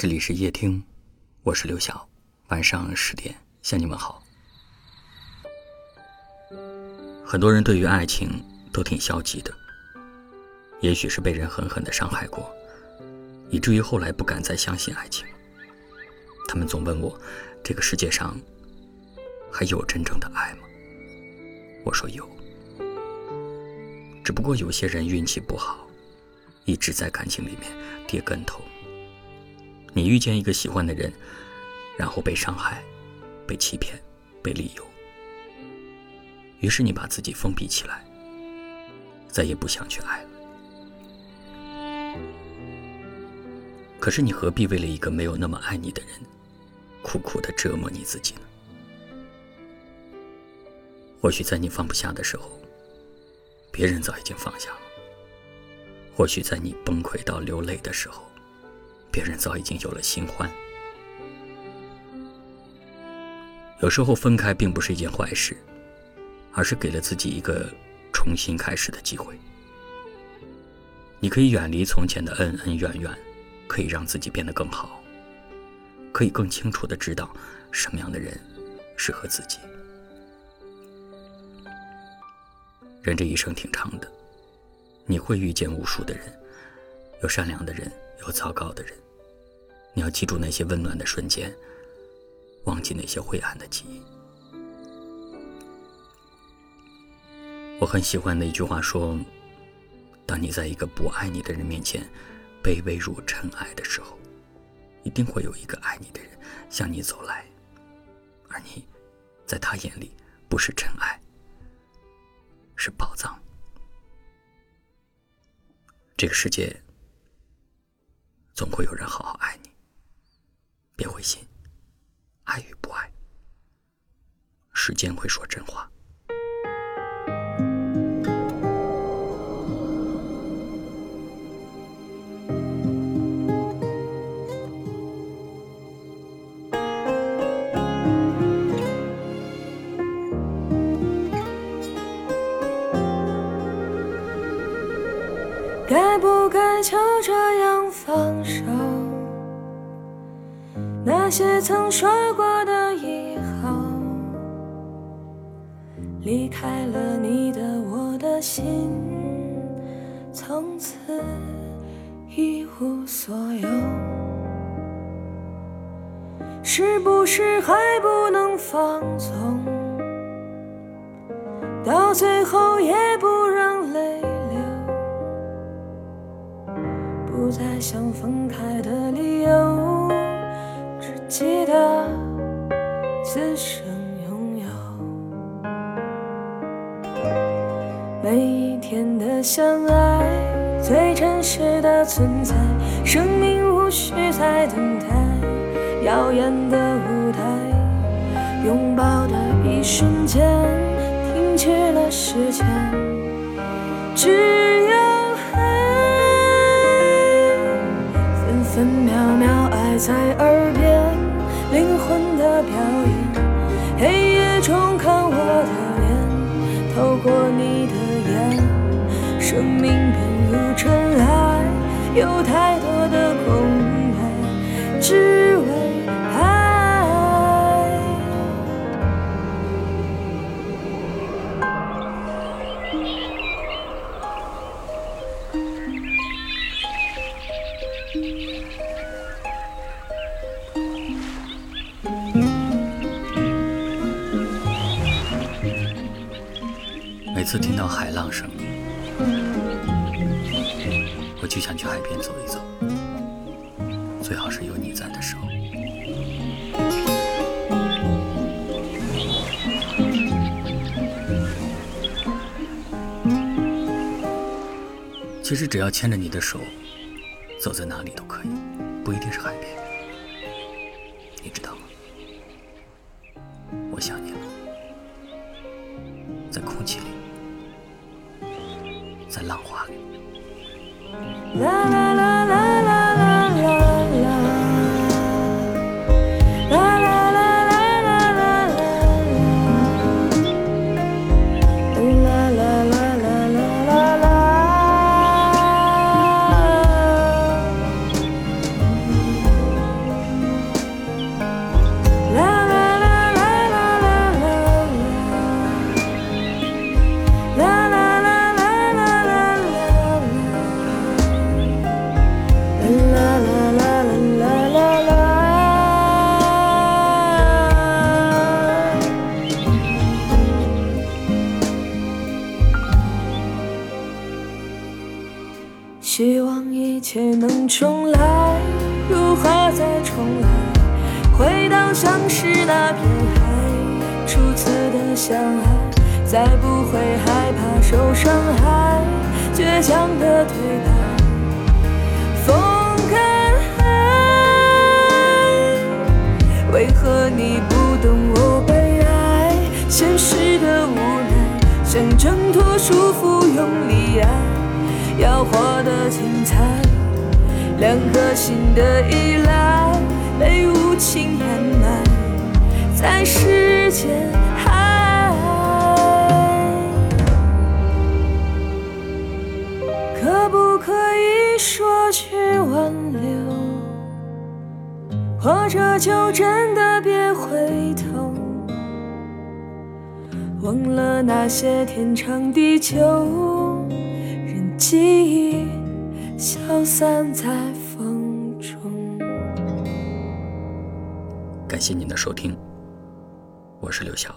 这里是夜听，我是刘晓。晚上十点向你们好。很多人对于爱情都挺消极的，也许是被人狠狠的伤害过，以至于后来不敢再相信爱情。他们总问我，这个世界上还有真正的爱吗？我说有，只不过有些人运气不好，一直在感情里面跌跟头。你遇见一个喜欢的人，然后被伤害、被欺骗、被利用，于是你把自己封闭起来，再也不想去爱了。可是你何必为了一个没有那么爱你的人，苦苦的折磨你自己呢？或许在你放不下的时候，别人早已经放下了；或许在你崩溃到流泪的时候，别人早已经有了新欢。有时候分开并不是一件坏事，而是给了自己一个重新开始的机会。你可以远离从前的恩恩怨怨，可以让自己变得更好，可以更清楚的知道什么样的人适合自己。人这一生挺长的，你会遇见无数的人，有善良的人。有糟糕的人，你要记住那些温暖的瞬间，忘记那些灰暗的记忆。我很喜欢的一句话说：“当你在一个不爱你的人面前卑微如尘埃的时候，一定会有一个爱你的人向你走来，而你，在他眼里不是尘埃，是宝藏。”这个世界。总会有人好好爱你，别灰心，爱与不爱，时间会说真话。那些曾说过的以后，离开了你的我的心，从此一无所有。是不是还不能放纵？到最后也不让泪流。不再想分开的理由，记得此生拥有。每一天的相爱，最真实的存在。生命无需再等待，耀眼的舞台，拥抱的一瞬间，停止了时间。只有爱，分。分秒秒爱在耳边，灵魂的表演。黑夜中看我的脸，透过你的眼，生命变如尘埃，有太多的空白，只为爱。每次听到海浪声，我就想去海边走一走，最好是有你在的时候。其实只要牵着你的手，走在哪里都可以，不一定是海边。你知道吗？我想你了，在空气里。在浪花里。希望一切能重来如何再重来回到相识那片海初次的相爱再不会害怕受伤害倔强的对白风干海为何你不懂我悲哀现实的无奈想挣脱束缚用力爱要活得精彩，两颗心的依赖。被无情掩埋在时间海，可不可以说句挽留？或者就真的别回头，忘了那些天长地久，记忆消散在风中。感谢您的收听，我是刘晓。